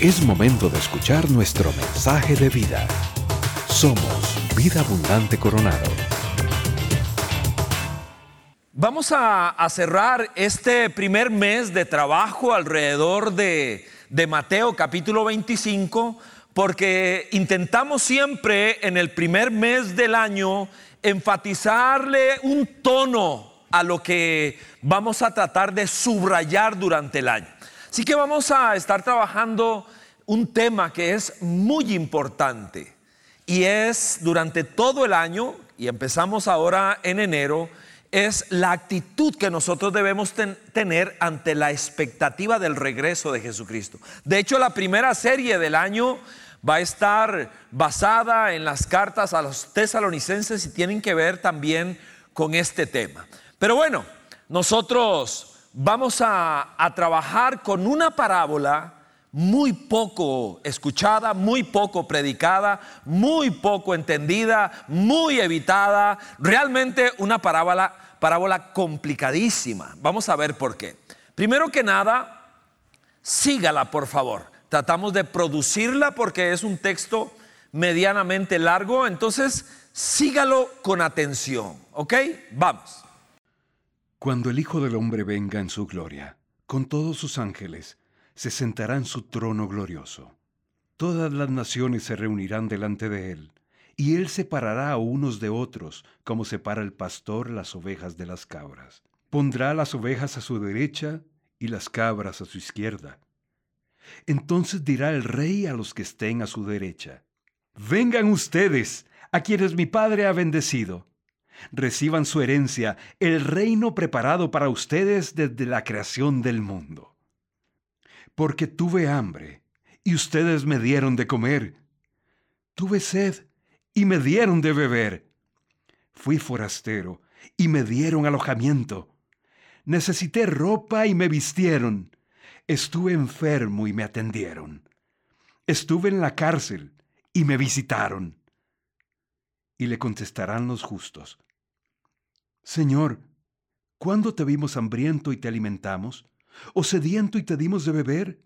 Es momento de escuchar nuestro mensaje de vida. Somos Vida Abundante Coronado. Vamos a, cerrar este primer mes de trabajo alrededor de, de Mateo capítulo 25 porque intentamos siempre en el primer mes del año enfatizarle un tono a lo que vamos a tratar de subrayar durante el año. Así que vamos a estar trabajando un tema que es muy importante y es durante todo el año, y empezamos ahora en enero, es la actitud que nosotros debemos tener ante la expectativa del regreso de Jesucristo. De hecho, la primera serie del año va a estar basada en las cartas a los tesalonicenses y tienen que ver también con este tema. Pero bueno, nosotros vamos a, trabajar con una parábola muy poco escuchada, muy poco predicada, muy poco entendida, muy evitada, realmente una parábola, parábola complicadísima. Vamos a ver por qué. Primero que nada, sígala por favor. Tratamos de producirla porque es un texto medianamente largo, entonces sígalo con atención, ¿ok? Vamos. Cuando el Hijo del Hombre venga en su gloria, con todos sus ángeles, se sentará en su trono glorioso. Todas las naciones se reunirán delante de él, y él separará a unos de otros, como separa el pastor las ovejas de las cabras. Pondrá las ovejas a su derecha y las cabras a su izquierda. Entonces dirá el rey a los que estén a su derecha, Vengan ustedes, a quienes mi Padre ha bendecido. Reciban su herencia, el reino preparado para ustedes desde la creación del mundo. Porque tuve hambre, y ustedes me dieron de comer. Tuve sed, y me dieron de beber. Fui forastero, y me dieron alojamiento. Necesité ropa, y me vistieron Estuve enfermo y me atendieron. Estuve en la cárcel y me visitaron. Y le contestarán los justos. Señor, ¿cuándo te vimos hambriento y te alimentamos? ¿O sediento y te dimos de beber?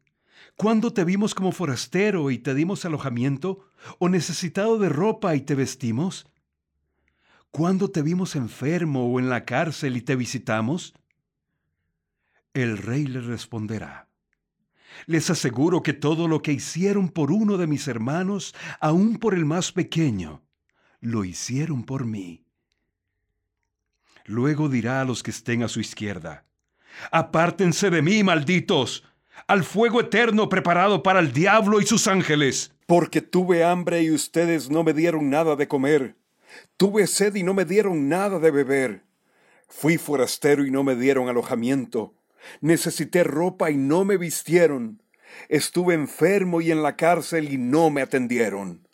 ¿Cuándo te vimos como forastero y te dimos alojamiento? ¿O necesitado de ropa y te vestimos? ¿Cuándo te vimos enfermo o en la cárcel y te visitamos? El rey le responderá, les aseguro que todo lo que hicieron por uno de mis hermanos, aun por el más pequeño, lo hicieron por mí. Luego dirá a los que estén a su izquierda, Apártense de mí, malditos, al fuego eterno preparado para el diablo y sus ángeles. Porque tuve hambre y ustedes no me dieron nada de comer. Tuve sed y no me dieron nada de beber. Fui forastero y no me dieron alojamiento Necesité ropa y no me vistieron. Estuve enfermo y en la cárcel y no me atendieron.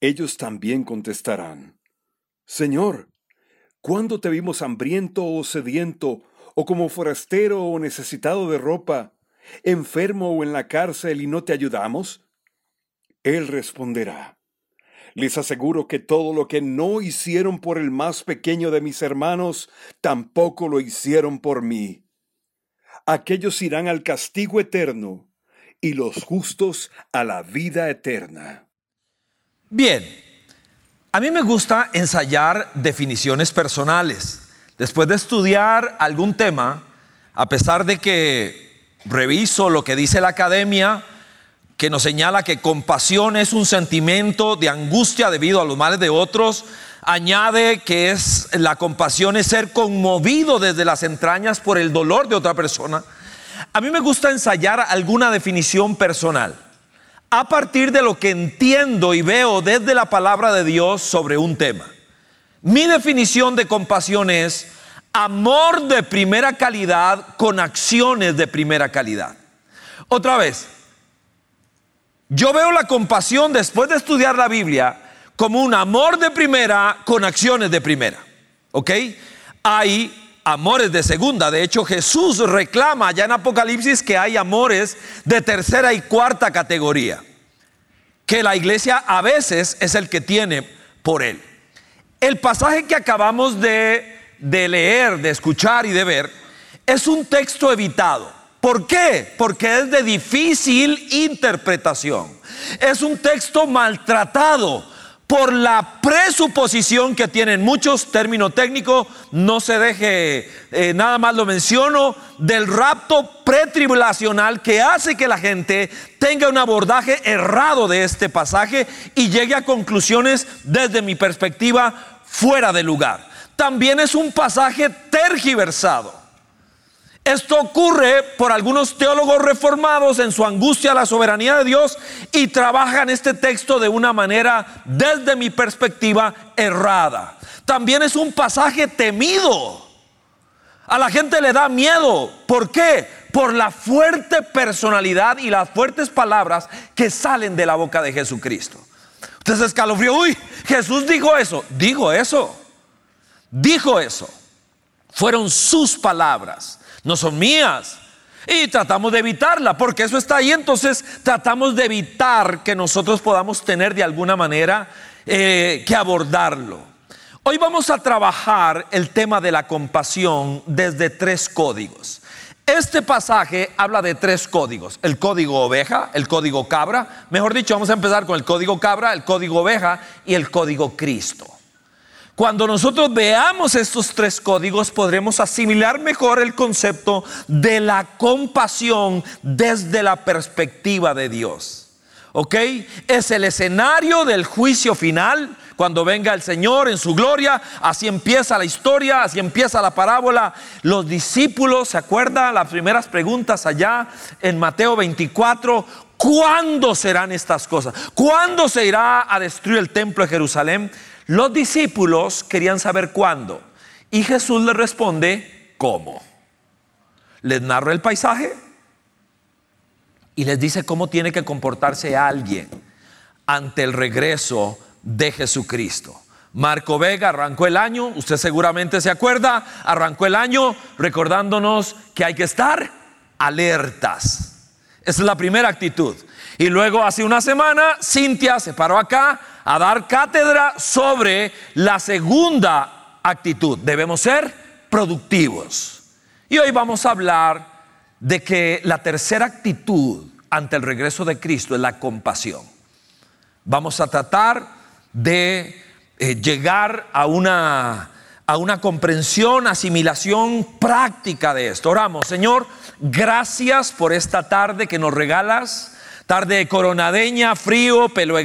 Ellos también contestarán, Señor, ¿cuándo te vimos hambriento o sediento, o como forastero o necesitado de ropa, enfermo o en la cárcel y no te ayudamos? Él responderá, les aseguro que todo lo que no hicieron por el más pequeño de mis hermanos, tampoco lo hicieron por mí aquellos irán al castigo eterno y los justos a la vida eterna. Bien, a mí me gusta ensayar definiciones personales. Después de estudiar algún tema, a pesar de que reviso lo que dice la academia, que nos señala que compasión es un sentimiento de angustia debido a los males de otros, añade que es la compasión es ser conmovido desde las entrañas por el dolor de otra persona. A mí me gusta ensayar alguna definición personal a partir de lo que entiendo y veo desde la palabra de Dios sobre un tema. Mi definición de compasión es amor de primera calidad con acciones de primera calidad. Otra vez, yo veo la compasión después de estudiar la Biblia como un amor de primera con acciones de primera. ¿Ok? Hay amores de segunda. De hecho, Jesús reclama ya en Apocalipsis que hay amores de tercera y cuarta categoría. Que la iglesia a veces es el que tiene por él. El pasaje que acabamos de, de leer, de escuchar y de ver es un texto evitado. ¿Por qué? Porque es de difícil interpretación. Es un texto maltratado por la presuposición que tienen muchos, término técnico, no se deje, eh, nada más lo menciono, del rapto pretribulacional que hace que la gente tenga un abordaje errado de este pasaje y llegue a conclusiones desde mi perspectiva fuera de lugar. También es un pasaje tergiversado. Esto ocurre por algunos teólogos reformados en su angustia a la soberanía de Dios y trabajan este texto de una manera, desde mi perspectiva, errada. También es un pasaje temido. A la gente le da miedo. ¿Por qué? Por la fuerte personalidad y las fuertes palabras que salen de la boca de Jesucristo. Entonces escalofrío, uy, Jesús dijo eso, dijo eso, dijo eso. Fueron sus palabras no son mías. Y tratamos de evitarla, porque eso está ahí, entonces tratamos de evitar que nosotros podamos tener de alguna manera eh, que abordarlo. Hoy vamos a trabajar el tema de la compasión desde tres códigos. Este pasaje habla de tres códigos, el código oveja, el código cabra, mejor dicho, vamos a empezar con el código cabra, el código oveja y el código Cristo. Cuando nosotros veamos estos tres códigos podremos asimilar mejor el concepto de la compasión desde la perspectiva de Dios. ¿Ok? Es el escenario del juicio final. Cuando venga el Señor en su gloria, así empieza la historia, así empieza la parábola. Los discípulos, ¿se acuerdan las primeras preguntas allá en Mateo 24? ¿Cuándo serán estas cosas? ¿Cuándo se irá a destruir el templo de Jerusalén? Los discípulos querían saber cuándo. Y Jesús les responde, ¿cómo? Les narra el paisaje y les dice cómo tiene que comportarse alguien ante el regreso de Jesucristo. Marco Vega arrancó el año, usted seguramente se acuerda, arrancó el año recordándonos que hay que estar alertas. Esa es la primera actitud. Y luego hace una semana, Cintia se paró acá a dar cátedra sobre la segunda actitud. Debemos ser productivos. Y hoy vamos a hablar de que la tercera actitud ante el regreso de Cristo es la compasión. Vamos a tratar de eh, llegar a una, a una comprensión, asimilación práctica de esto. Oramos, Señor, gracias por esta tarde que nos regalas tarde coronadeña, frío, pelo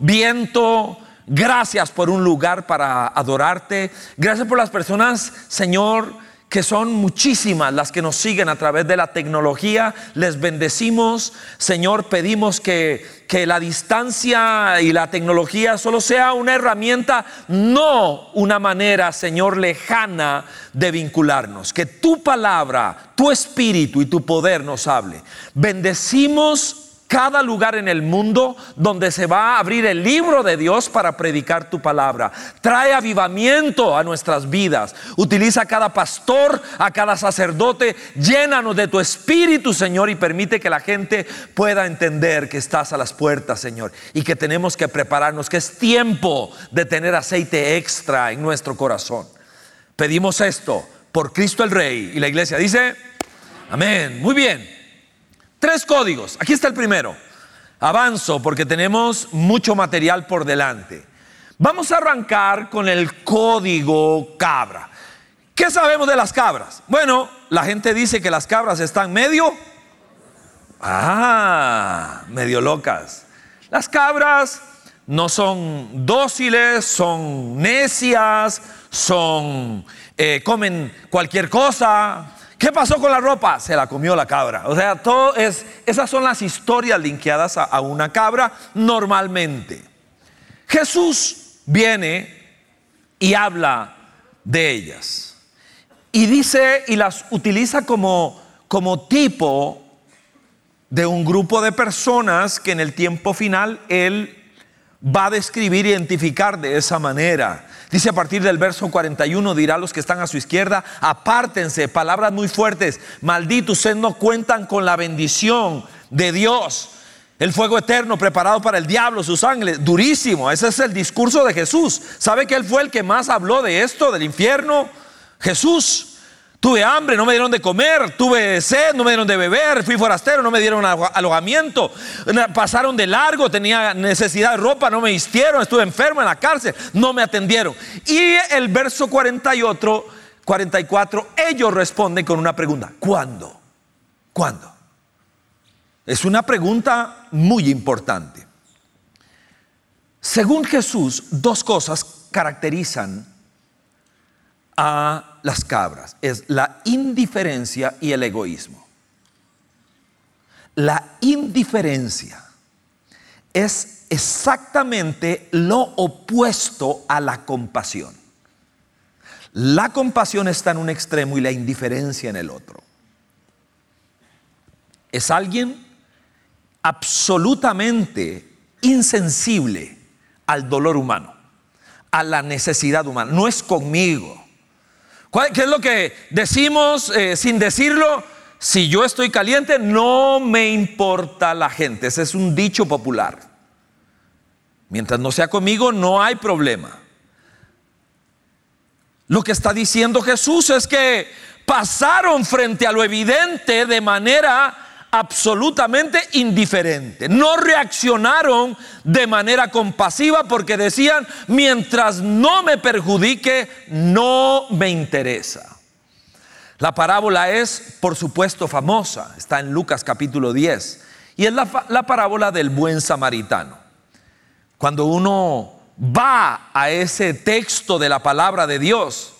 viento. Gracias por un lugar para adorarte. Gracias por las personas, Señor, que son muchísimas las que nos siguen a través de la tecnología. Les bendecimos, Señor, pedimos que, que la distancia y la tecnología solo sea una herramienta, no una manera, Señor, lejana de vincularnos. Que tu palabra, tu espíritu y tu poder nos hable. Bendecimos cada lugar en el mundo donde se va a abrir el libro de Dios para predicar tu palabra. Trae avivamiento a nuestras vidas. Utiliza a cada pastor, a cada sacerdote. Llénanos de tu espíritu, Señor, y permite que la gente pueda entender que estás a las puertas, Señor, y que tenemos que prepararnos, que es tiempo de tener aceite extra en nuestro corazón. Pedimos esto por Cristo el Rey. Y la iglesia dice, amén. Muy bien. Tres códigos. Aquí está el primero. Avanzo porque tenemos mucho material por delante. Vamos a arrancar con el código cabra. ¿Qué sabemos de las cabras? Bueno, la gente dice que las cabras están medio... Ah, medio locas. Las cabras no son dóciles, son necias, son... Eh, comen cualquier cosa, ¿Qué pasó con la ropa? Se la comió la cabra. O sea, todo es, esas son las historias linkeadas a, una cabra normalmente. Jesús viene y habla de ellas. Y dice y las utiliza como, como tipo de un grupo de personas que en el tiempo final Él va a describir, identificar de esa manera. Dice a partir del verso 41, dirá a los que están a su izquierda, apártense, palabras muy fuertes, malditos, ustedes no cuentan con la bendición de Dios. El fuego eterno preparado para el diablo, sus ángeles, durísimo. Ese es el discurso de Jesús. ¿Sabe que Él fue el que más habló de esto, del infierno? Jesús. Tuve hambre, no me dieron de comer. Tuve sed, no me dieron de beber. Fui forastero, no me dieron alojamiento. Pasaron de largo, tenía necesidad de ropa, no me vistieron. Estuve enfermo en la cárcel, no me atendieron. Y el verso 48, 44, ellos responden con una pregunta. ¿Cuándo? ¿Cuándo? Es una pregunta muy importante. Según Jesús, dos cosas caracterizan a las cabras. Es la indiferencia y el egoísmo. La indiferencia es exactamente lo opuesto a la compasión. La compasión está en un extremo y la indiferencia en el otro. Es alguien absolutamente insensible al dolor humano, a la necesidad humana. No es conmigo. ¿Qué es lo que decimos eh, sin decirlo? Si yo estoy caliente, no me importa la gente. Ese es un dicho popular. Mientras no sea conmigo, no hay problema. Lo que está diciendo Jesús es que pasaron frente a lo evidente de manera absolutamente indiferente. No reaccionaron de manera compasiva porque decían, mientras no me perjudique, no me interesa. La parábola es, por supuesto, famosa, está en Lucas capítulo 10, y es la, la parábola del buen samaritano. Cuando uno va a ese texto de la palabra de Dios,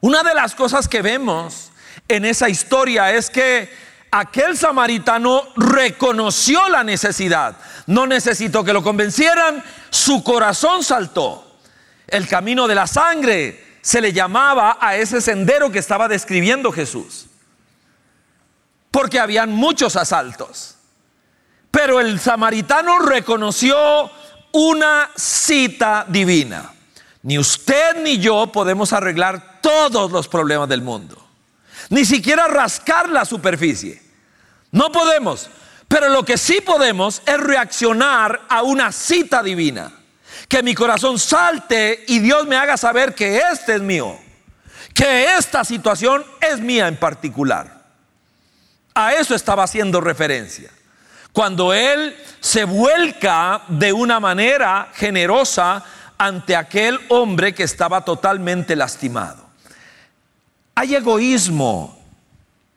una de las cosas que vemos en esa historia es que aquel samaritano reconoció la necesidad. No necesitó que lo convencieran, su corazón saltó. El camino de la sangre se le llamaba a ese sendero que estaba describiendo Jesús. Porque habían muchos asaltos. Pero el samaritano reconoció una cita divina. Ni usted ni yo podemos arreglar todos los problemas del mundo ni siquiera rascar la superficie. No podemos, pero lo que sí podemos es reaccionar a una cita divina. Que mi corazón salte y Dios me haga saber que este es mío, que esta situación es mía en particular. A eso estaba haciendo referencia. Cuando Él se vuelca de una manera generosa ante aquel hombre que estaba totalmente lastimado. Hay egoísmo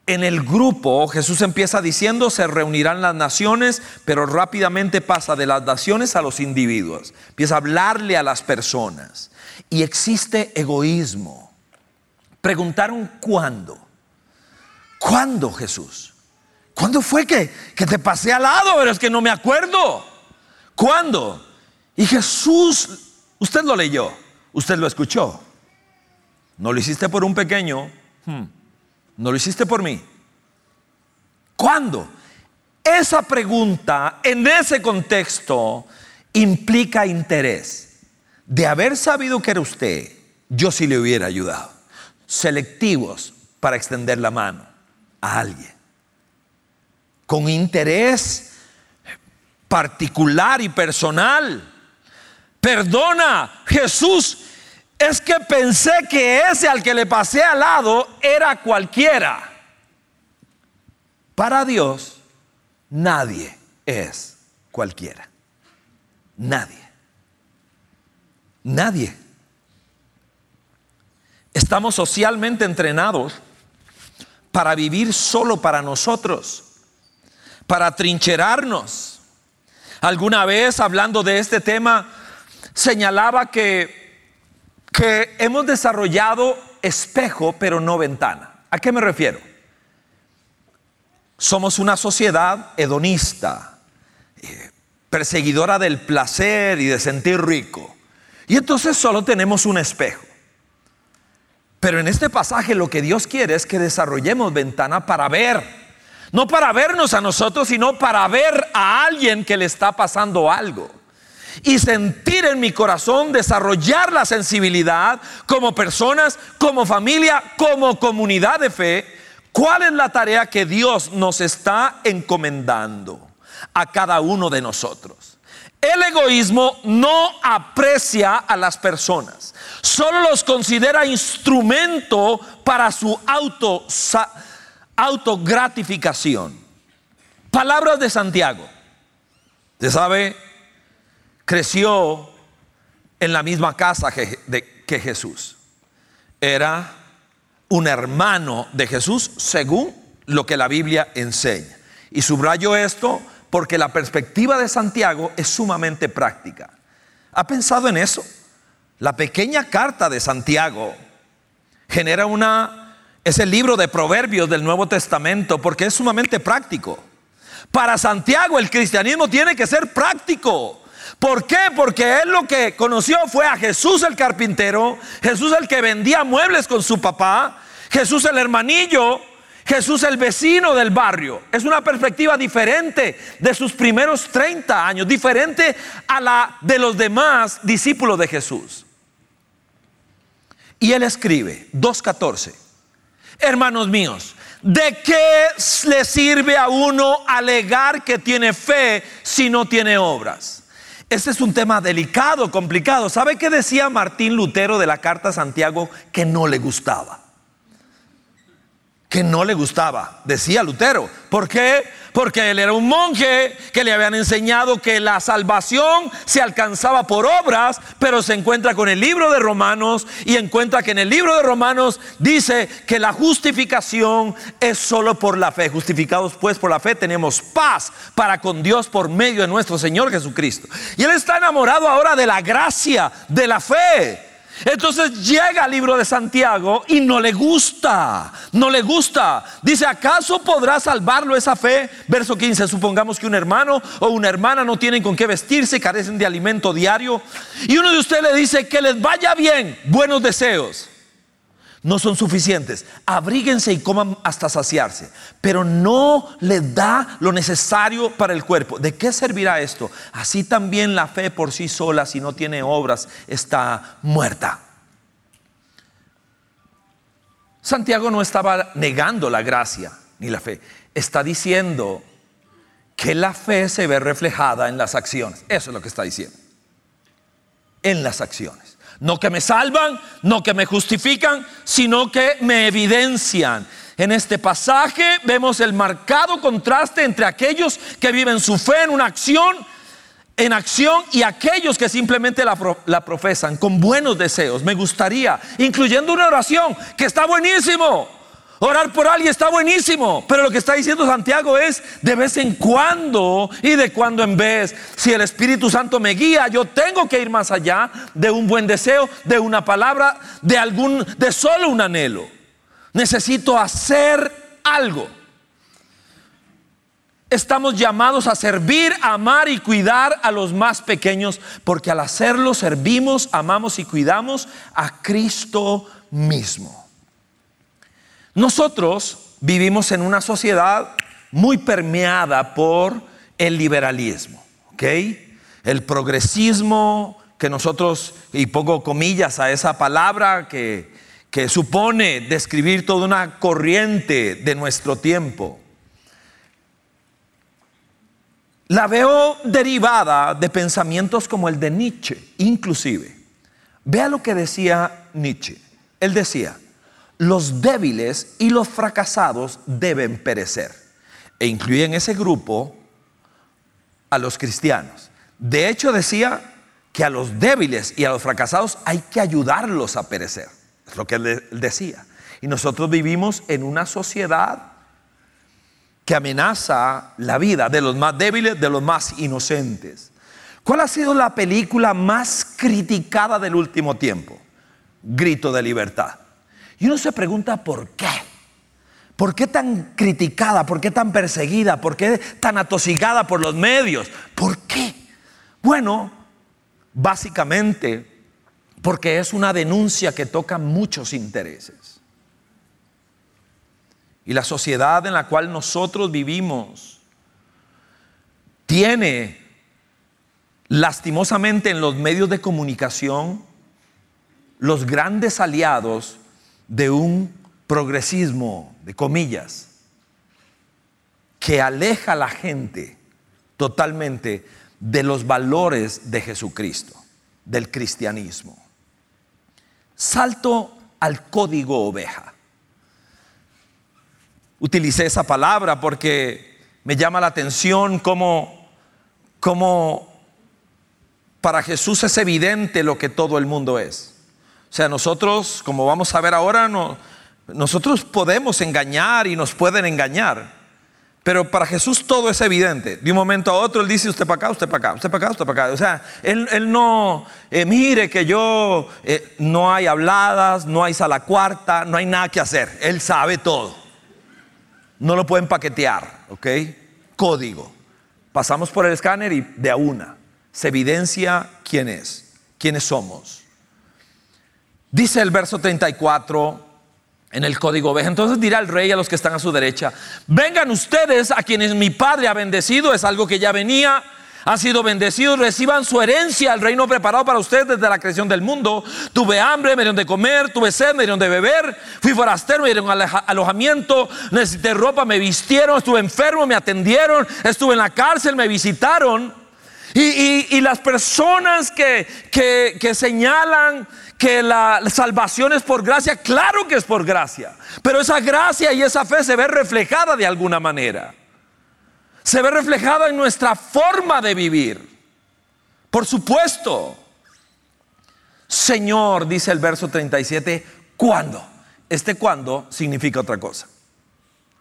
en el grupo. Jesús empieza diciendo, se reunirán las naciones, pero rápidamente pasa de las naciones a los individuos. Empieza a hablarle a las personas. Y existe egoísmo. Preguntaron cuándo. ¿Cuándo Jesús? ¿Cuándo fue que, que te pasé al lado? Pero es que no me acuerdo. ¿Cuándo? Y Jesús, usted lo leyó, usted lo escuchó. No lo hiciste por un pequeño, hmm. no lo hiciste por mí. ¿Cuándo? Esa pregunta en ese contexto implica interés. De haber sabido que era usted, yo sí le hubiera ayudado. Selectivos para extender la mano a alguien. Con interés particular y personal. Perdona, Jesús es que pensé que ese al que le pasé al lado era cualquiera. Para Dios, nadie es cualquiera. Nadie. Nadie. Estamos socialmente entrenados para vivir solo para nosotros, para trincherarnos. Alguna vez hablando de este tema, señalaba que que hemos desarrollado espejo pero no ventana. ¿A qué me refiero? Somos una sociedad hedonista, eh, perseguidora del placer y de sentir rico. Y entonces solo tenemos un espejo. Pero en este pasaje lo que Dios quiere es que desarrollemos ventana para ver. No para vernos a nosotros, sino para ver a alguien que le está pasando algo y sentir en mi corazón, desarrollar la sensibilidad como personas, como familia, como comunidad de fe, cuál es la tarea que Dios nos está encomendando a cada uno de nosotros. El egoísmo no aprecia a las personas, solo los considera instrumento para su auto, autogratificación. Palabras de Santiago. Usted sabe, creció en la misma casa que, que Jesús. Era un hermano de Jesús según lo que la Biblia enseña. Y subrayo esto porque la perspectiva de Santiago es sumamente práctica. ¿Ha pensado en eso? La pequeña carta de Santiago genera una, es el libro de proverbios del Nuevo Testamento porque es sumamente práctico. Para Santiago el cristianismo tiene que ser práctico. ¿Por qué? Porque él lo que conoció fue a Jesús el carpintero, Jesús el que vendía muebles con su papá, Jesús el hermanillo, Jesús el vecino del barrio. Es una perspectiva diferente de sus primeros 30 años, diferente a la de los demás discípulos de Jesús. Y él escribe, 2.14, hermanos míos, ¿de qué le sirve a uno alegar que tiene fe si no tiene obras? Este es un tema delicado, complicado. ¿Sabe qué decía Martín Lutero de la carta a Santiago que no le gustaba? que no le gustaba, decía Lutero. ¿Por qué? Porque él era un monje que le habían enseñado que la salvación se alcanzaba por obras, pero se encuentra con el libro de Romanos y encuentra que en el libro de Romanos dice que la justificación es solo por la fe. Justificados pues por la fe tenemos paz para con Dios por medio de nuestro Señor Jesucristo. Y él está enamorado ahora de la gracia, de la fe. Entonces llega al libro de Santiago y no le gusta, no le gusta. Dice, ¿acaso podrá salvarlo esa fe? Verso 15, supongamos que un hermano o una hermana no tienen con qué vestirse, carecen de alimento diario. Y uno de ustedes le dice que les vaya bien, buenos deseos no son suficientes. Abríguense y coman hasta saciarse, pero no les da lo necesario para el cuerpo. ¿De qué servirá esto? Así también la fe por sí sola, si no tiene obras, está muerta. Santiago no estaba negando la gracia ni la fe, está diciendo que la fe se ve reflejada en las acciones. Eso es lo que está diciendo. En las acciones. No que me salvan, no que me justifican, sino que me evidencian. En este pasaje vemos el marcado contraste entre aquellos que viven su fe en una acción, en acción, y aquellos que simplemente la, profesan con buenos deseos. Me gustaría, incluyendo una oración, que está buenísimo Orar por alguien está buenísimo, pero lo que está diciendo Santiago es de vez en cuando y de cuando en vez. Si el Espíritu Santo me guía, yo tengo que ir más allá de un buen deseo, de una palabra, de algún de solo un anhelo. Necesito hacer algo. Estamos llamados a servir, amar y cuidar a los más pequeños, porque al hacerlo servimos, amamos y cuidamos a Cristo mismo. Nosotros vivimos en una sociedad muy permeada por el liberalismo, ¿ok? El progresismo que nosotros, y pongo comillas a esa palabra que, que supone describir toda una corriente de nuestro tiempo. La veo derivada de pensamientos como el de Nietzsche, inclusive. Vea lo que decía Nietzsche. Él decía, los débiles y los fracasados deben perecer. E incluye en ese grupo a los cristianos. De hecho decía que a los débiles y a los fracasados hay que ayudarlos a perecer. Es lo que él decía. Y nosotros vivimos en una sociedad que amenaza la vida de los más débiles, de los más inocentes. ¿Cuál ha sido la película más criticada del último tiempo? Grito de libertad. Y uno se pregunta por qué. ¿Por qué tan criticada? ¿Por qué tan perseguida? ¿Por qué tan atosigada por los medios? ¿Por qué? Bueno, básicamente porque es una denuncia que toca muchos intereses. Y la sociedad en la cual nosotros vivimos tiene lastimosamente en los medios de comunicación los grandes aliados de un progresismo, de comillas, que aleja a la gente totalmente de los valores de Jesucristo, del cristianismo. Salto al código oveja. utilicé esa palabra porque me llama la atención cómo, cómo para Jesús es evidente lo que todo el mundo es. O sea, nosotros, como vamos a ver ahora, no, nosotros podemos engañar y nos pueden engañar. Pero para Jesús todo es evidente. De un momento a otro Él dice, usted para acá, usted para acá, usted para acá, usted para acá. O sea, Él, no, eh, mire que yo, eh, no hay habladas, no hay sala cuarta, no hay nada que hacer. Él sabe todo. No lo pueden paquetear, ¿ok? Código. Pasamos por el escáner y de a una se evidencia quién es, quiénes somos. Dice el verso 34 en el código oveja. Entonces dirá el rey a los que están a su derecha, vengan ustedes a quienes mi padre ha bendecido, es algo que ya venía, ha sido bendecido, reciban su herencia, el reino preparado para ustedes desde la creación del mundo. Tuve hambre, me dieron de comer, tuve sed, me dieron de beber, fui forastero, me dieron alojamiento, necesité ropa, me vistieron, estuve enfermo, me atendieron, estuve en la cárcel, me visitaron. Y, las personas que, que señalan que la salvación es por gracia, claro que es por gracia, pero esa gracia y esa fe se ve reflejada de alguna manera. Se ve reflejada en nuestra forma de vivir. Por supuesto. Señor, dice el verso 37, ¿cuándo? Este cuándo significa otra cosa.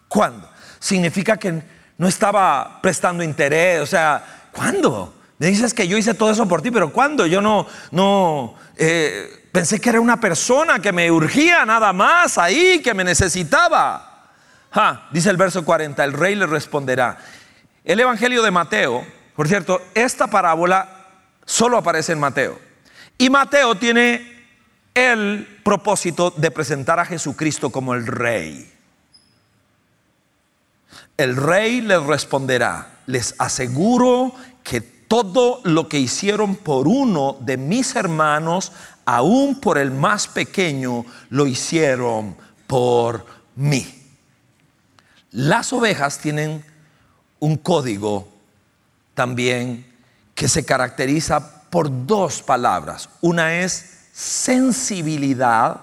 ¿Cuándo? Significa que no estaba prestando interés, o sea, ¿cuándo? Me dices que yo hice todo eso por ti, pero ¿cuándo? Yo no, no, eh, Pensé que era una persona que me urgía nada más ahí, que me necesitaba. dice el verso 40, el rey le responderá. El Evangelio de Mateo, por cierto, esta parábola solo aparece en Mateo. Y Mateo tiene el propósito de presentar a Jesucristo como el rey. El rey les responderá, les aseguro que todo lo que hicieron por uno de mis hermanos, aún por el más pequeño, lo hicieron por mí. Las ovejas tienen un código también que se caracteriza por dos palabras. Una es sensibilidad,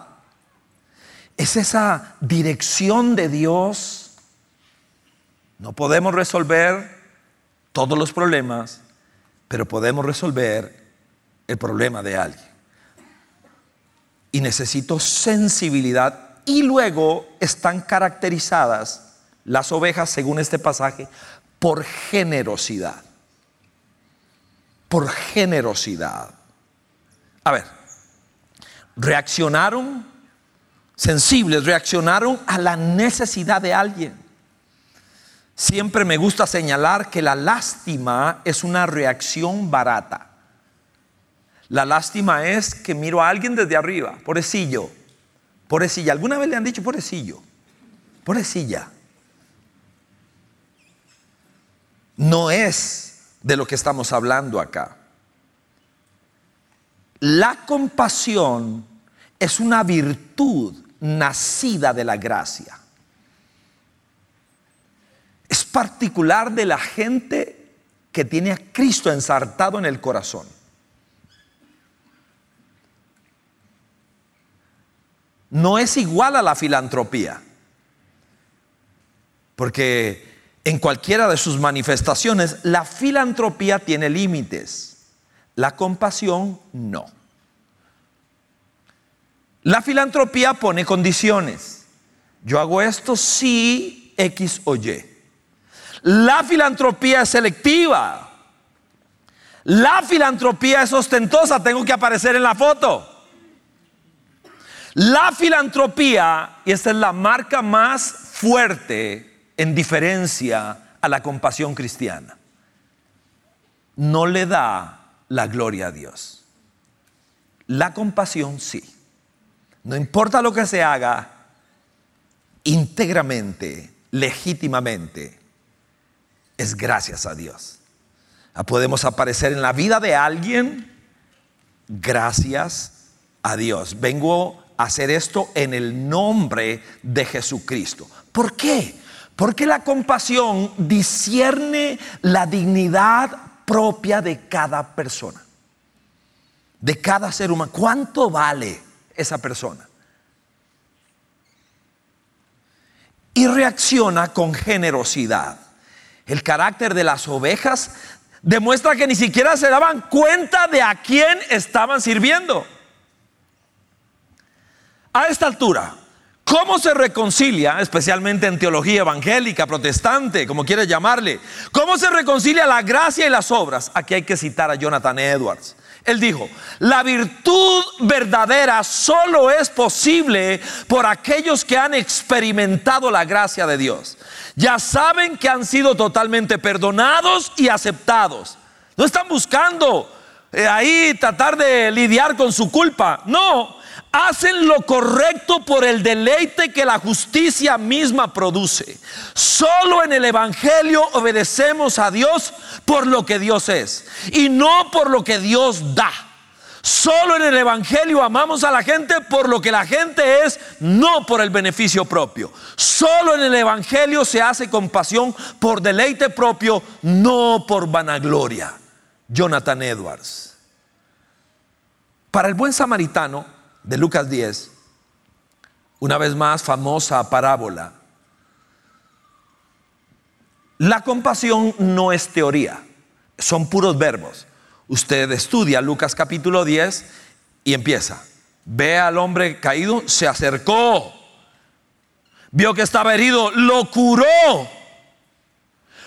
es esa dirección de Dios. No podemos resolver todos los problemas, pero podemos resolver el problema de alguien y necesito sensibilidad. Y luego están caracterizadas las ovejas, según este pasaje, por generosidad. Por generosidad. A ver, reaccionaron sensibles, reaccionaron a la necesidad de alguien. Siempre me gusta señalar que la lástima es una reacción barata. La lástima es que miro a alguien desde arriba, pobrecillo, pobrecilla. ¿Alguna vez le han dicho pobrecillo? Pobrecilla. No es de lo que estamos hablando acá. La compasión es una virtud nacida de la gracia. Es particular de la gente que tiene a Cristo ensartado en el corazón. No es igual a la filantropía. Porque en cualquiera de sus manifestaciones, la filantropía tiene límites, la compasión no. La filantropía pone condiciones. Yo hago esto si X o Y. La filantropía es selectiva. La filantropía es ostentosa, tengo que aparecer en la foto. La filantropía, y esta es la marca más fuerte en diferencia a la compasión cristiana, no le da la gloria a Dios. La compasión sí. No importa lo que se haga, íntegramente, legítimamente, es gracias a Dios. Ah, podemos aparecer en la vida de alguien gracias a Dios. Vengo hacer esto en el nombre de Jesucristo. ¿Por qué? Porque la compasión discierne la dignidad propia de cada persona, de cada ser humano. ¿Cuánto vale esa persona? y reacciona con generosidad. El carácter de las ovejas demuestra que ni siquiera se daban cuenta de a quién estaban sirviendo. A esta altura, ¿cómo se reconcilia, especialmente en teología evangélica, protestante, como quieres llamarle, cómo se reconcilia la gracia y las obras? Aquí hay que citar a Jonathan Edwards. Él dijo, la virtud verdadera solo es posible por aquellos que han experimentado la gracia de Dios. Ya saben que han sido totalmente perdonados y aceptados. No están buscando eh, ahí tratar de lidiar con su culpa. No, hacen lo correcto por el deleite que la justicia misma produce. Solo en el Evangelio obedecemos a Dios por lo que Dios es y no por lo que Dios da. Solo en el Evangelio amamos a la gente por lo que la gente es, no por el beneficio propio. Solo en el Evangelio se hace compasión por deleite propio, no por vanagloria. Jonathan Edwards. Para el buen samaritano, de Lucas 10, una vez más famosa parábola. La compasión no es teoría, son puros verbos. Usted estudia Lucas capítulo 10 y empieza. Ve al hombre caído, se acercó, vio que estaba herido, lo curó,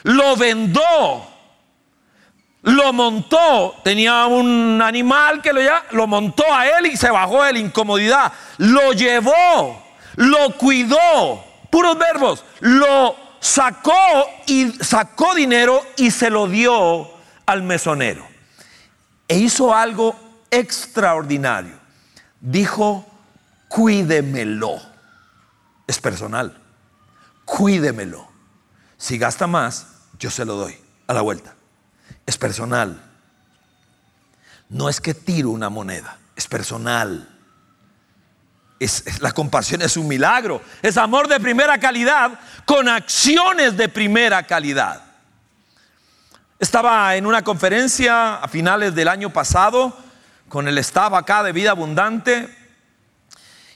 lo vendó, lo montó, tenía un animal que lo, ya, lo montó a él y se bajó de la incomodidad, lo llevó, lo cuidó, puros verbos, lo sacó y sacó dinero y se lo dio al mesonero. E hizo algo extraordinario. Dijo, cuídemelo. Es personal. Cuídemelo. Si gasta más, yo se lo doy a la vuelta es personal. No es que tiro una moneda, es personal. Es, la compasión es un milagro, es amor de primera calidad con acciones de primera calidad. Estaba en una conferencia a finales del año pasado con el staff acá de Vida Abundante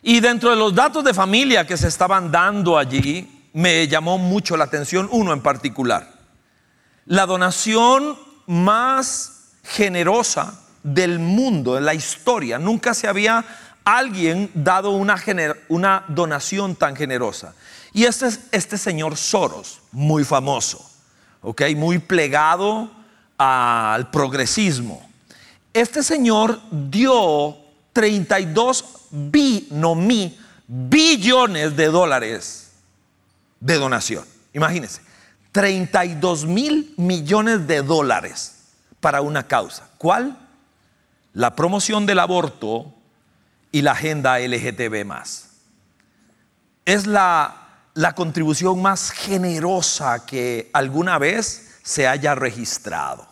y dentro de los datos de familia que se estaban dando allí me llamó mucho la atención uno en particular. La donación más generosa del mundo, en la historia. Nunca se había alguien dado una, una donación tan generosa. Y este es este señor Soros, muy famoso, ¿ok? Muy plegado al progresismo. Este señor dio 32 bi, no mi, billones de dólares de donación. Imagínense. 32 mil millones de dólares para una causa. ¿Cuál? La promoción del aborto y la agenda LGTB Es la, la contribución más generosa que alguna vez se haya registrado.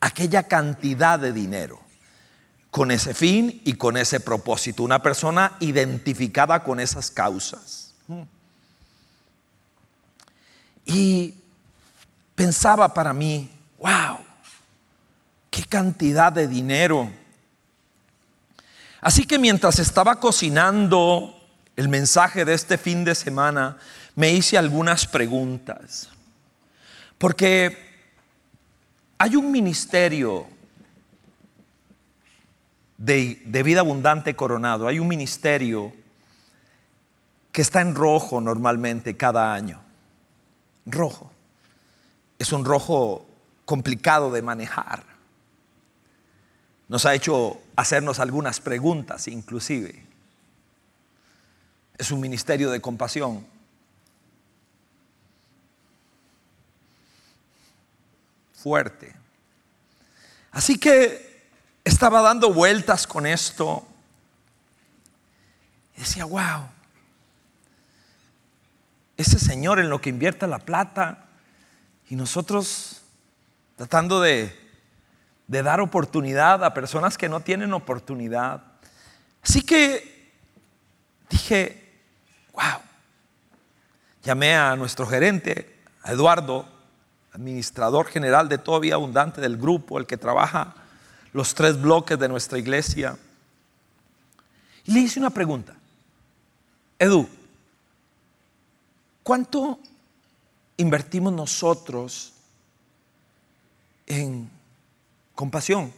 Aquella cantidad de dinero con ese fin y con ese propósito. Una persona identificada con esas causas. Y pensaba para mí, wow, qué cantidad de dinero. Así que mientras estaba cocinando el mensaje de este fin de semana, me hice algunas preguntas. Porque hay un ministerio de, de, vida abundante coronado, hay un ministerio que está en rojo normalmente cada año. Rojo es un rojo complicado de manejar. Nos ha hecho hacernos algunas preguntas inclusive. Es un ministerio de compasión. Fuerte. Así que estaba dando vueltas con esto. Y decía, wow, ese señor en lo que invierte la plata y nosotros tratando de, dar oportunidad a personas que no tienen oportunidad. Así que dije, wow, llamé a nuestro gerente, a Eduardo, administrador general de Todo Abundante del grupo, el que trabaja los tres bloques de nuestra iglesia. Y le hice una pregunta. Edu, ¿Cuánto invertimos nosotros en compasión?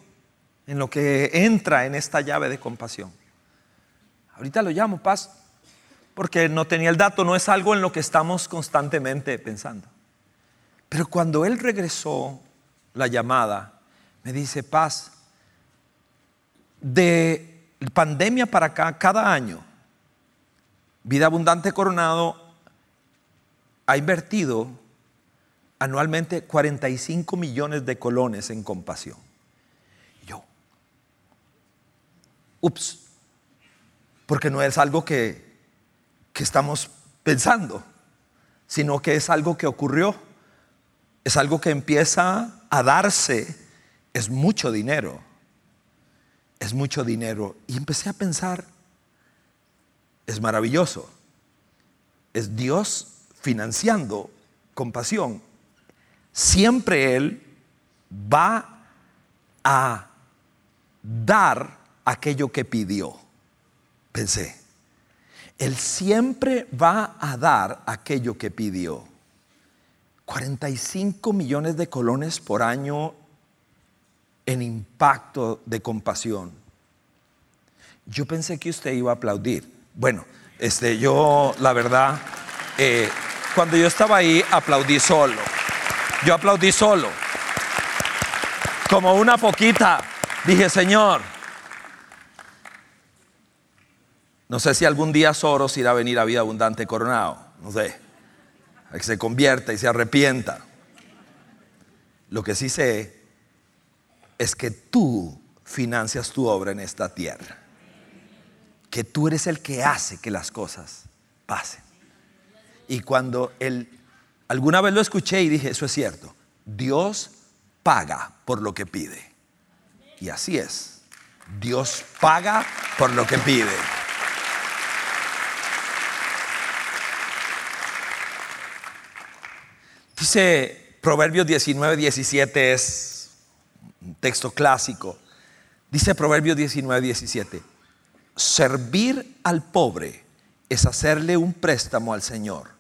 En lo que entra en esta llave de compasión. Ahorita lo llamo paz, porque no tenía el dato, no es algo en lo que estamos constantemente pensando. Pero cuando él regresó la llamada, me dice, paz, de pandemia para acá, cada año, Vida Abundante Coronado ha invertido anualmente 45 millones de colones en compasión. Yo, ups, porque no es algo que, que estamos pensando, sino que es algo que ocurrió, es algo que empieza a darse, es mucho dinero, es mucho dinero. Y empecé a pensar, es maravilloso, es Dios financiando compasión, siempre Él va a dar aquello que pidió. Pensé, Él siempre va a dar aquello que pidió. 45 millones de colones por año en impacto de compasión. Yo pensé que usted iba a aplaudir. Bueno, este, yo la verdad eh, cuando yo estaba ahí, aplaudí solo. Yo aplaudí solo. Como una poquita. Dije, Señor, no sé si algún día Soros irá a venir a vida abundante coronado. No sé. que se convierta y se arrepienta. Lo que sí sé es que tú financias tu obra en esta tierra. Que tú eres el que hace que las cosas pasen. Y cuando él, alguna vez lo escuché y dije, eso es cierto, Dios paga por lo que pide. Y así es. Dios paga por lo que pide. Dice Proverbios 19, 17 es un texto clásico. Dice Proverbios 19, 17, servir al pobre es hacerle un préstamo al Señor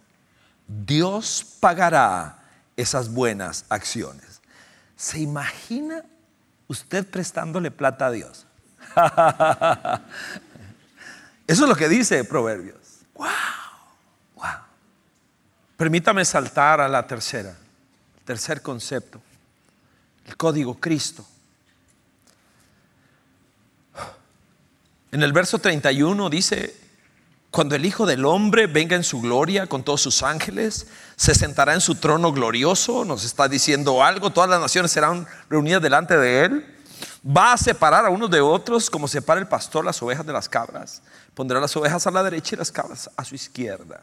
Dios pagará esas buenas acciones. ¿Se imagina usted prestándole plata a Dios? Eso es lo que dice Proverbios. Wow, wow. Permítame saltar a la tercera, tercer concepto, el código Cristo. En el verso 31 dice, cuando el Hijo del Hombre venga en su gloria con todos sus ángeles, se sentará en su trono glorioso, nos está diciendo algo, todas las naciones serán reunidas delante de él. Va a separar a unos de otros como separa el pastor las ovejas de las cabras. Pondrá las ovejas a la derecha y las cabras a su izquierda.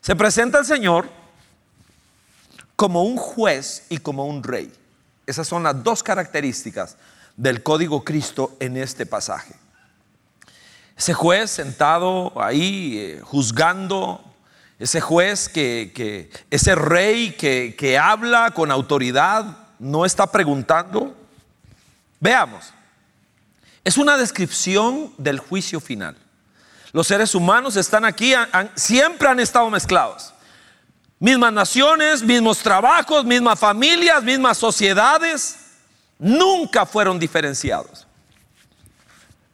Se presenta el Señor como un juez y como un rey. Esas son las dos características del código Cristo en este pasaje. Ese juez sentado ahí eh, juzgando, ese juez que, ese rey que, que habla con autoridad, no está preguntando. Veamos, es una descripción del juicio final. Los seres humanos están aquí, siempre han estado mezclados. Mismas naciones, mismos trabajos, mismas familias, mismas sociedades, nunca fueron diferenciados.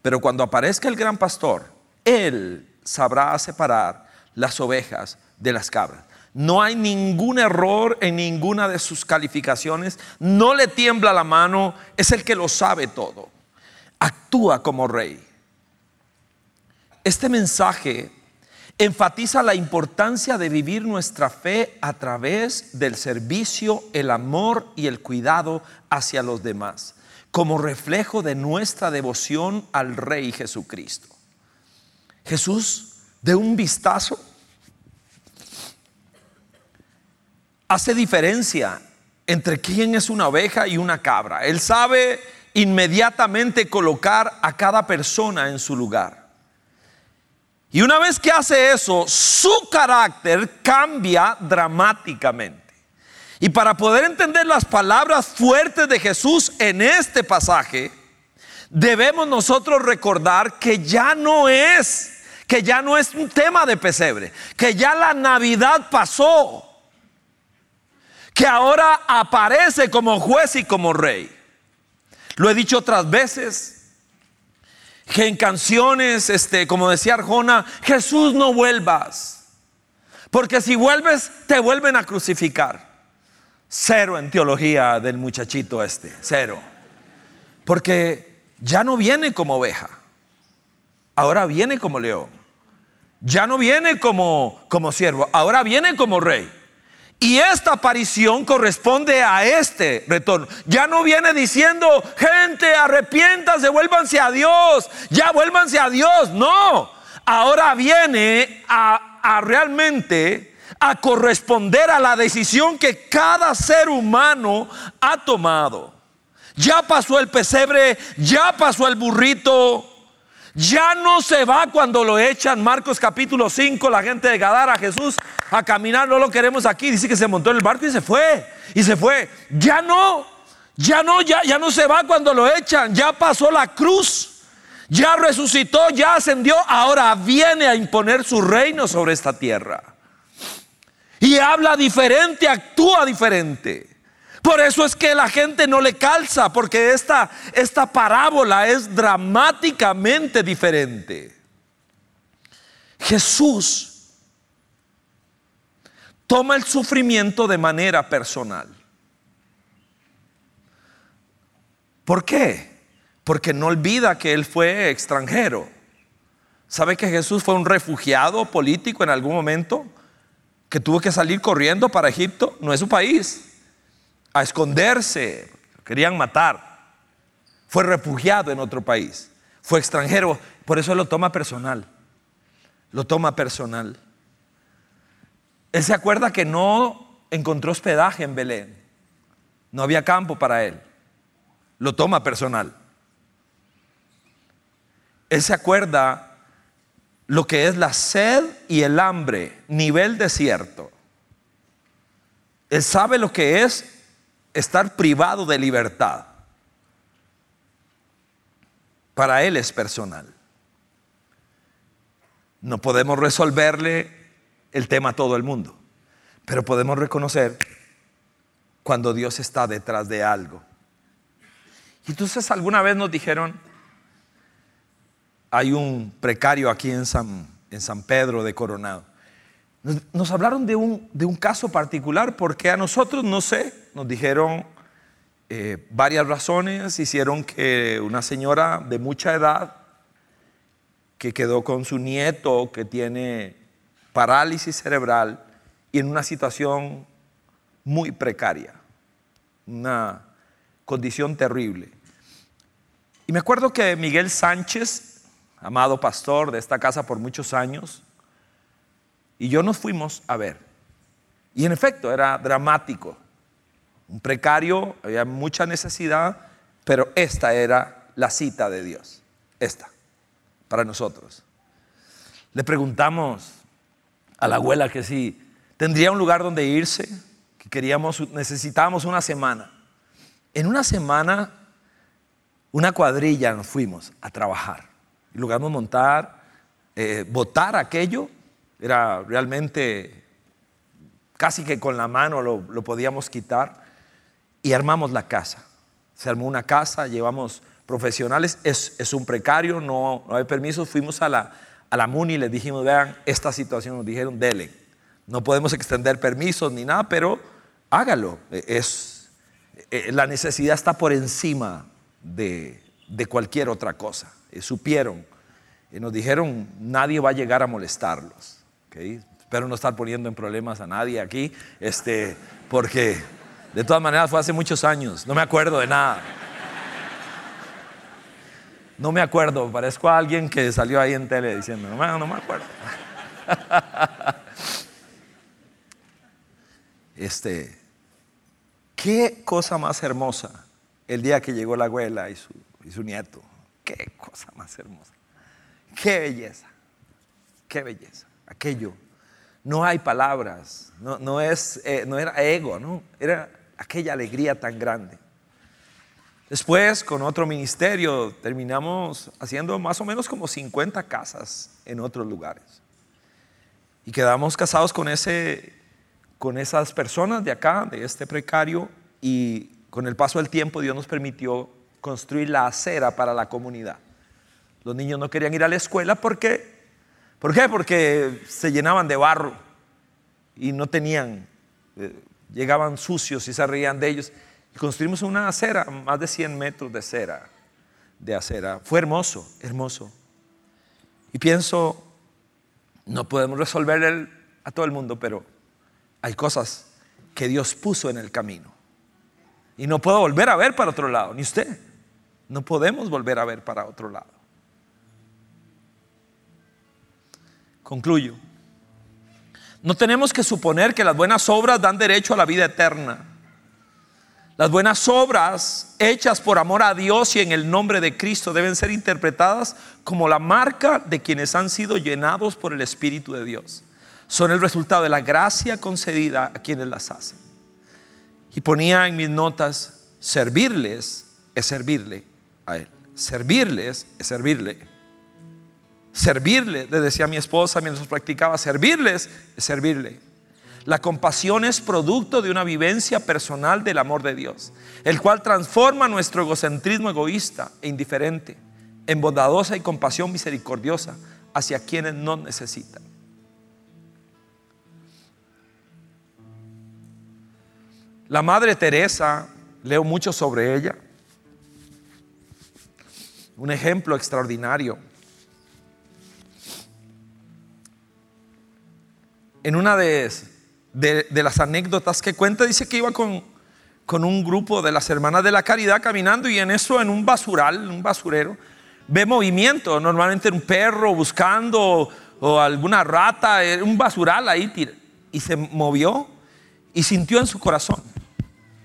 Pero cuando aparezca el gran pastor, él sabrá separar las ovejas de las cabras. No hay ningún error en ninguna de sus calificaciones. No le tiembla la mano. Es el que lo sabe todo. Actúa como rey. Este mensaje enfatiza la importancia de vivir nuestra fe a través del servicio, el amor y el cuidado hacia los demás como reflejo de nuestra devoción al Rey Jesucristo. Jesús, de un vistazo, hace diferencia entre quién es una oveja y una cabra. Él sabe inmediatamente colocar a cada persona en su lugar. Y una vez que hace eso, su carácter cambia dramáticamente. Y para poder entender las palabras fuertes de Jesús en este pasaje, debemos nosotros recordar que ya no es que ya no es un tema de pesebre, que ya la Navidad pasó, que ahora aparece como juez y como rey. Lo he dicho otras veces, que en canciones, este, como decía Arjona, Jesús no vuelvas, porque si vuelves te vuelven a crucificar. Cero en teología del muchachito este, cero. Porque ya no viene como oveja, ahora viene como león. Ya no viene como, como siervo, ahora viene como rey. Y esta aparición corresponde a este retorno. Ya no viene diciendo, gente, arrepiéntanse, vuélvanse a Dios, ya vuélvanse a Dios. No, ahora viene a, a realmente a corresponder a la decisión que cada ser humano ha tomado. Ya pasó el pesebre, ya pasó el burrito, ya no se va cuando lo echan. Marcos capítulo 5, la gente de Gadara, Jesús a caminar, no lo queremos aquí. Dice que se montó en el barco y se fue. Y se fue. Ya no, ya no, ya, ya no se va cuando lo echan. Ya pasó la cruz. Ya resucitó, ya ascendió. Ahora viene a imponer su reino sobre esta tierra. Y habla diferente, actúa diferente. Por eso es que la gente no le calza, porque esta, esta parábola es dramáticamente diferente. Jesús toma el sufrimiento de manera personal. ¿Por qué? Porque no olvida que él fue extranjero. ¿Sabe que Jesús fue un refugiado político en algún momento? Que tuvo que salir corriendo para Egipto, no es su país, a esconderse, querían matar. Fue refugiado en otro país, fue extranjero, por eso lo toma personal, lo toma personal. Él se acuerda que no encontró hospedaje en Belén, no había campo para él, lo toma personal. Él se acuerda lo que es la sed y el hambre, nivel desierto. Él sabe lo que es estar privado de libertad. Para él es personal. No podemos resolverle el tema a todo el mundo, pero podemos reconocer cuando Dios está detrás de algo. Y entonces alguna vez nos dijeron, hay un precario aquí en San, en San Pedro de Coronado. Nos, hablaron de un, de un, caso particular porque a nosotros, no sé, nos dijeron eh, varias razones, hicieron que una señora de mucha edad que quedó con su nieto que tiene parálisis cerebral y en una situación muy precaria, una condición terrible. Y me acuerdo que Miguel Sánchez amado pastor de esta casa por muchos años, y yo nos fuimos a ver. Y en efecto, era dramático, un precario, había mucha necesidad, pero esta era la cita de Dios, esta, para nosotros. Le preguntamos a la abuela que si tendría un lugar donde irse, que queríamos, necesitábamos una semana. En una semana, una cuadrilla nos fuimos a trabajar logramos montar, eh, aquello, era realmente casi que con la mano lo, podíamos quitar y armamos la casa. Se armó una casa, llevamos profesionales, es, un precario, no, no hay permisos, fuimos a la, a la MUNI y les dijimos, vean, esta situación nos dijeron, dele. No podemos extender permisos ni nada, pero hágalo. Es, eh, la necesidad está por encima de, de cualquier otra cosa. Eh, supieron y nos dijeron, nadie va a llegar a molestarlos. Espero no estar poniendo en problemas a nadie aquí, este, porque de todas maneras fue hace muchos años, no me acuerdo de nada. No me acuerdo, parezco a alguien que salió ahí en tele diciendo, no, no me acuerdo. Este, qué cosa más hermosa el día que llegó la abuela y su nieto. Qué cosa más hermosa. Qué belleza. Qué belleza. Aquello. No hay palabras. No, no, es, eh, no era ego, ¿no? Era aquella alegría tan grande. Después, con otro ministerio, terminamos haciendo más o menos como 50 casas en otros lugares. Y quedamos casados con, ese, con esas personas de acá, de este precario, y con el paso del tiempo Dios nos permitió construir la acera para la comunidad. Los niños no querían ir a la escuela porque, ¿por qué? Porque se llenaban de barro y no tenían, eh, llegaban sucios y se reían de ellos. Y construimos una acera, más de 100 metros de acera, de acera. Fue hermoso, hermoso. Y pienso, no podemos resolver a todo el mundo, pero hay cosas que Dios puso en el camino. Y no puedo volver a ver para otro lado, ni usted. No podemos volver a ver para otro lado. Concluyo. No tenemos que suponer que las buenas obras dan derecho a la vida eterna. Las buenas obras hechas por amor a Dios y en el nombre de Cristo deben ser interpretadas como la marca de quienes han sido llenados por el Espíritu de Dios. Son el resultado de la gracia concedida a quienes las hacen. Y ponía en mis notas, servirles es servirle a Él. Servirles es servirle. Servirle, le decía mi esposa mientras practicaba, servirles es servirle. La compasión es producto de una vivencia personal del amor de Dios, el cual transforma nuestro egocentrismo egoísta e indiferente en bondadosa y compasión misericordiosa hacia quienes no necesitan. La Madre Teresa, leo mucho sobre ella, un ejemplo extraordinario. En una de las anécdotas que cuenta, dice que iba con, con un grupo de las hermanas de la caridad caminando y en eso, en un basural, un basurero, ve movimiento, normalmente un perro buscando o alguna rata, un basural ahí, y se movió y sintió en su corazón.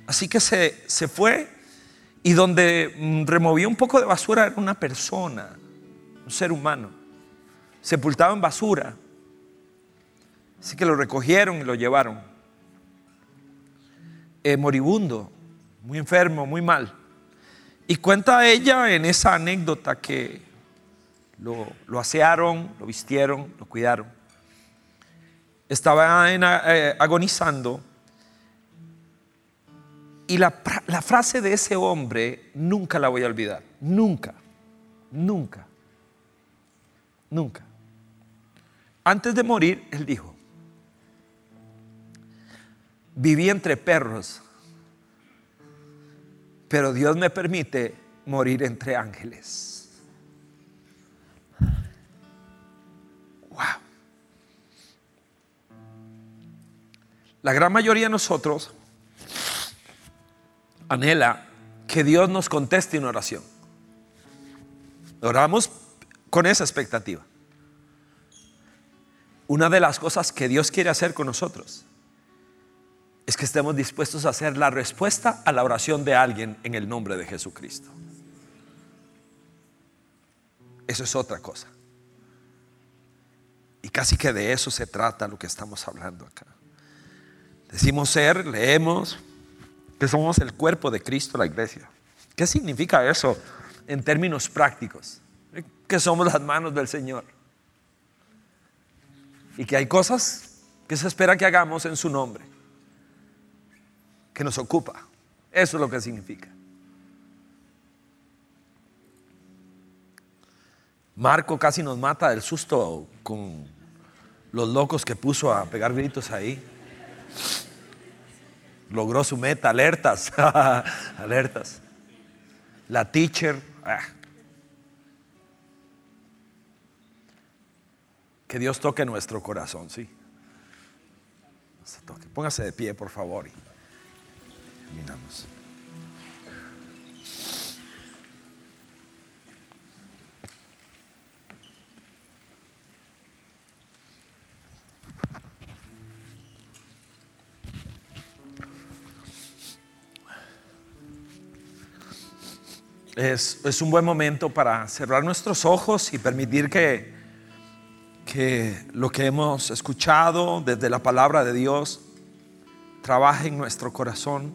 Así que se, se fue y donde mm, removió un poco de basura era una persona, un ser humano, sepultado en basura. Así que lo recogieron y lo llevaron. Eh, moribundo, muy enfermo, muy mal. Y cuenta ella en esa anécdota que lo, asearon, lo vistieron, lo cuidaron. Estaba eh, agonizando. Y la, la frase de ese hombre nunca la voy a olvidar. Nunca, nunca, nunca. Antes de morir, él dijo, viví entre perros, pero Dios me permite morir entre ángeles. Wow. La gran mayoría de nosotros anhela que Dios nos conteste una oración. Oramos con esa expectativa. Una de las cosas que Dios quiere hacer con nosotros es que estemos dispuestos a hacer la respuesta a la oración de alguien en el nombre de Jesucristo. Eso es otra cosa. Y casi que de eso se trata lo que estamos hablando acá. Decimos ser, leemos que somos el cuerpo de Cristo, la iglesia. ¿Qué significa eso en términos prácticos? Que somos las manos del Señor. Y que hay cosas que se espera que hagamos en su nombre que nos ocupa. Eso es lo que significa. Marco casi nos mata del susto con los locos que puso a pegar gritos ahí. Logró su meta, alertas, alertas. La teacher. Ah. Que Dios toque nuestro corazón, sí. Póngase de pie, por favor. Es, un buen momento para cerrar nuestros ojos y permitir que, que lo que hemos escuchado desde la palabra de Dios trabaje en nuestro corazón.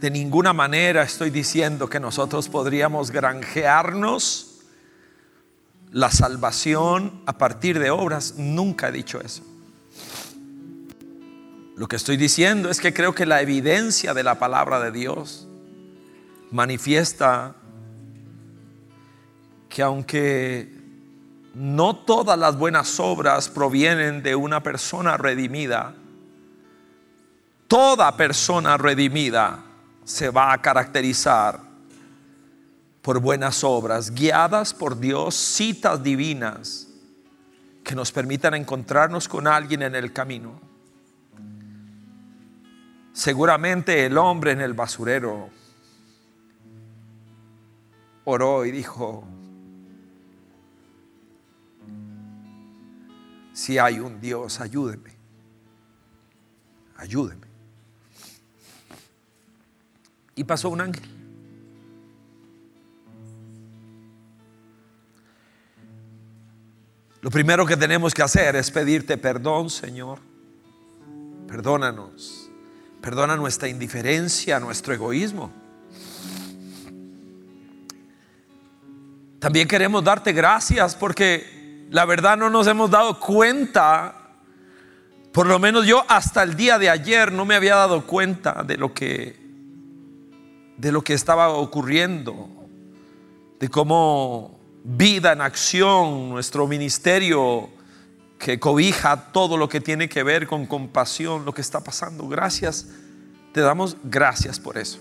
De ninguna manera estoy diciendo que nosotros podríamos granjearnos la salvación a partir de obras. Nunca he dicho eso. Lo que estoy diciendo es que creo que la evidencia de la palabra de Dios manifiesta que aunque no todas las buenas obras provienen de una persona redimida, toda persona redimida se va a caracterizar por buenas obras, guiadas por Dios, citas divinas que nos permitan encontrarnos con alguien en el camino. Seguramente el hombre en el basurero oró y dijo, si hay un Dios, ayúdeme, ayúdeme. Y pasó un ángel. Lo primero que tenemos que hacer es pedirte perdón, Señor. Perdónanos. Perdona nuestra indiferencia, nuestro egoísmo. También queremos darte gracias porque la verdad no nos hemos dado cuenta, por lo menos yo hasta el día de ayer no me había dado cuenta de lo que de lo que estaba ocurriendo, de cómo vida en acción, nuestro ministerio que cobija todo lo que tiene que ver con compasión, lo que está pasando. Gracias, te damos gracias por eso.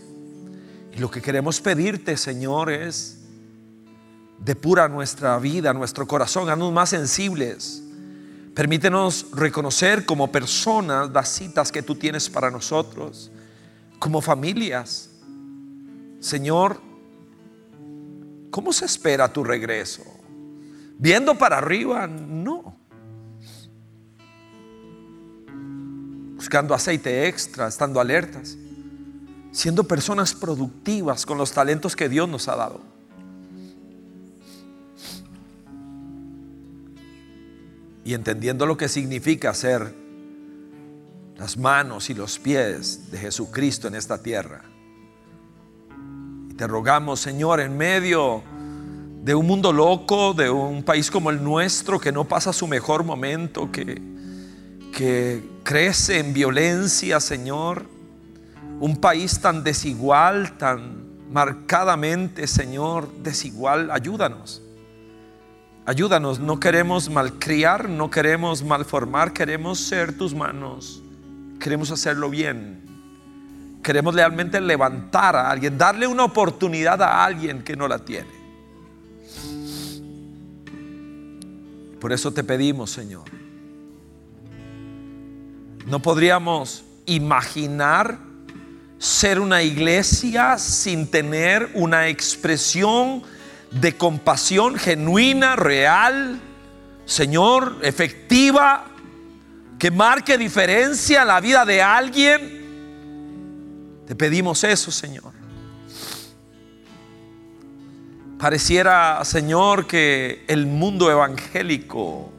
Y lo que queremos pedirte, Señor, es depura nuestra vida, nuestro corazón, haznos más sensibles. Permítenos reconocer como personas las citas que tú tienes para nosotros, como familias. Señor, ¿cómo se espera tu regreso? ¿Viendo para arriba? No. Buscando aceite extra, estando alertas, siendo personas productivas con los talentos que Dios nos ha dado. Y entendiendo lo que significa ser las manos y los pies de Jesucristo en esta tierra. Te rogamos, Señor, en medio de un mundo loco, de un país como el nuestro que no pasa su mejor momento, que, que crece en violencia, Señor. Un país tan desigual, tan marcadamente, Señor, desigual. Ayúdanos. Ayúdanos. No queremos malcriar, no queremos malformar, queremos ser tus manos. Queremos hacerlo bien. Queremos realmente levantar a alguien, darle una oportunidad a alguien que no la tiene. Por eso te pedimos, Señor. No podríamos imaginar ser una iglesia sin tener una expresión de compasión genuina, real, Señor, efectiva, que marque diferencia en la vida de alguien te pedimos eso, Señor. Pareciera, Señor, que el mundo evangélico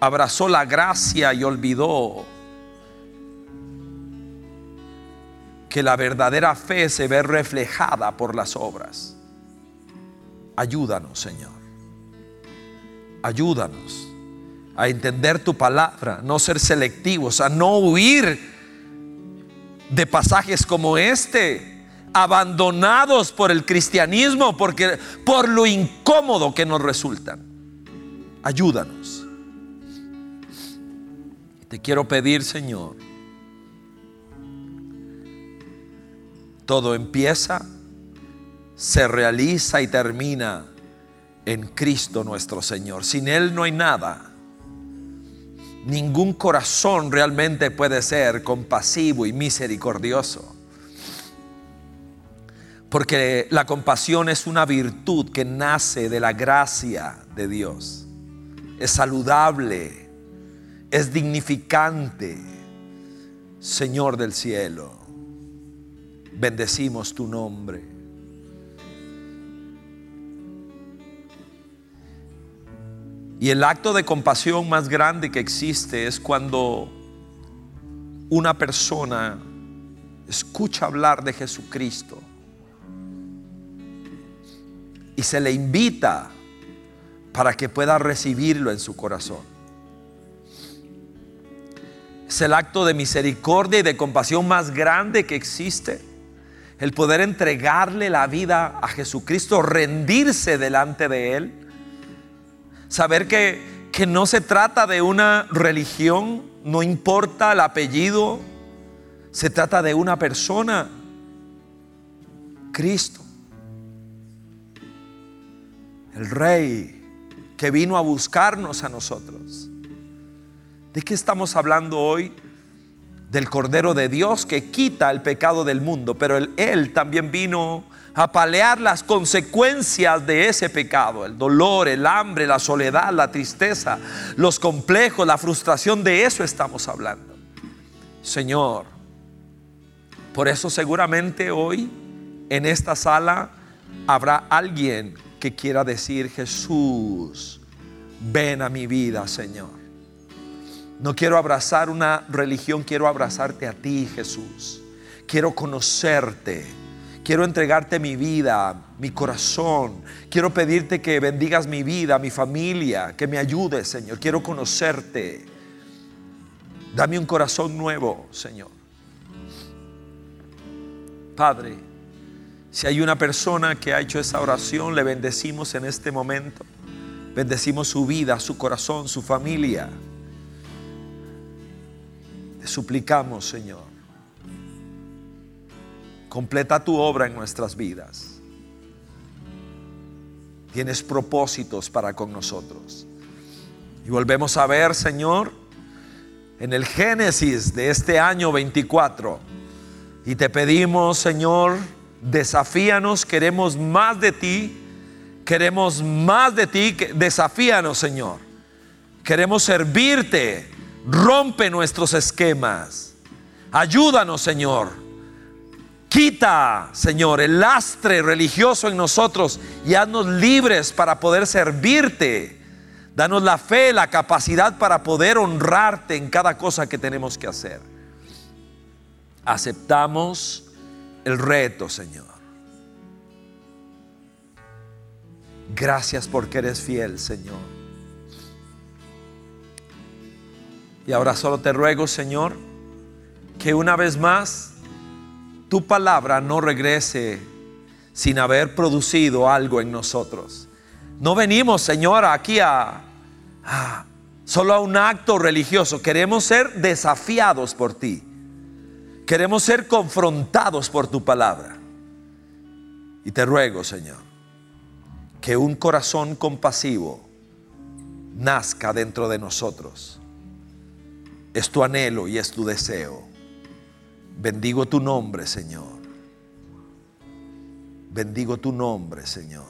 abrazó la gracia y olvidó que la verdadera fe se ve reflejada por las obras. Ayúdanos, Señor. Ayúdanos a entender tu palabra, no ser selectivos, a no huir de pasajes como este, abandonados por el cristianismo, porque por lo incómodo que nos resultan. Ayúdanos. Te quiero pedir, Señor, todo empieza, se realiza y termina en Cristo nuestro Señor. Sin Él no hay nada. Ningún corazón realmente puede ser compasivo y misericordioso. Porque la compasión es una virtud que nace de la gracia de Dios. Es saludable, es dignificante. Señor del cielo, bendecimos tu nombre. Y el acto de compasión más grande que existe es cuando una persona escucha hablar de Jesucristo y se le invita para que pueda recibirlo en su corazón. Es el acto de misericordia y de compasión más grande que existe. El poder entregarle la vida a Jesucristo, rendirse delante de Él. Saber que, que no se trata de una religión, no importa el apellido, se trata de una persona, Cristo el rey que vino a buscarnos a nosotros. ¿De qué estamos hablando hoy? Del Cordero de Dios que quita el pecado del mundo, pero él, también vino a palear las consecuencias de ese pecado, el dolor, el hambre, la soledad, la tristeza, los complejos, la frustración, de eso estamos hablando. Señor, por eso seguramente hoy en esta sala habrá alguien que quiera decir, Jesús, ven a mi vida, Señor. No quiero abrazar una religión, quiero abrazarte a ti, Jesús. Quiero conocerte. Quiero entregarte mi vida, mi corazón. Quiero pedirte que bendigas mi vida, mi familia, que me ayudes, Señor. Quiero conocerte. Dame un corazón nuevo, Señor. Padre, si hay una persona que ha hecho esa oración, le bendecimos en este momento. Bendecimos su vida, su corazón, su familia. Suplicamos, Señor. Completa tu obra en nuestras vidas. Tienes propósitos para con nosotros. Y volvemos a ver, Señor, en el Génesis de este año 24. Y te pedimos, Señor, desafíanos, queremos más de ti, queremos más de ti, desafíanos Señor. Queremos servirte, rompe nuestros esquemas, ayúdanos Señor. Quita, Señor, el lastre religioso en nosotros y haznos libres para poder servirte. Danos la fe, la capacidad para poder honrarte en cada cosa que tenemos que hacer. Aceptamos el reto, Señor. Gracias porque eres fiel, Señor. Y ahora solo te ruego, Señor, que una vez más tu palabra no regrese sin haber producido algo en nosotros. No venimos, Señor, aquí a, solo a un acto religioso. Queremos ser desafiados por ti. Queremos ser confrontados por tu palabra. Y te ruego, Señor, que un corazón compasivo nazca dentro de nosotros. Es tu anhelo y es tu deseo. Bendigo tu nombre, Señor. Bendigo tu nombre, Señor.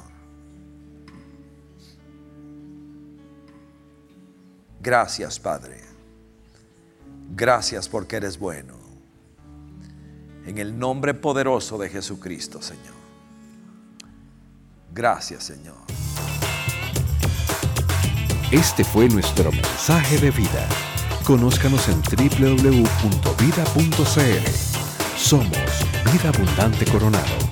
Gracias, Padre. Gracias porque eres bueno. En el nombre poderoso de Jesucristo, Señor. Gracias, Señor. Este fue nuestro mensaje de vida. Conózcanos en www.vida.cl. Somos Vida Abundante Coronado.